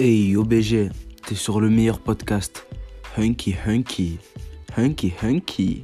Hey OBG, t'es sur le meilleur podcast. Hunky Hunky. Hunky Hunky.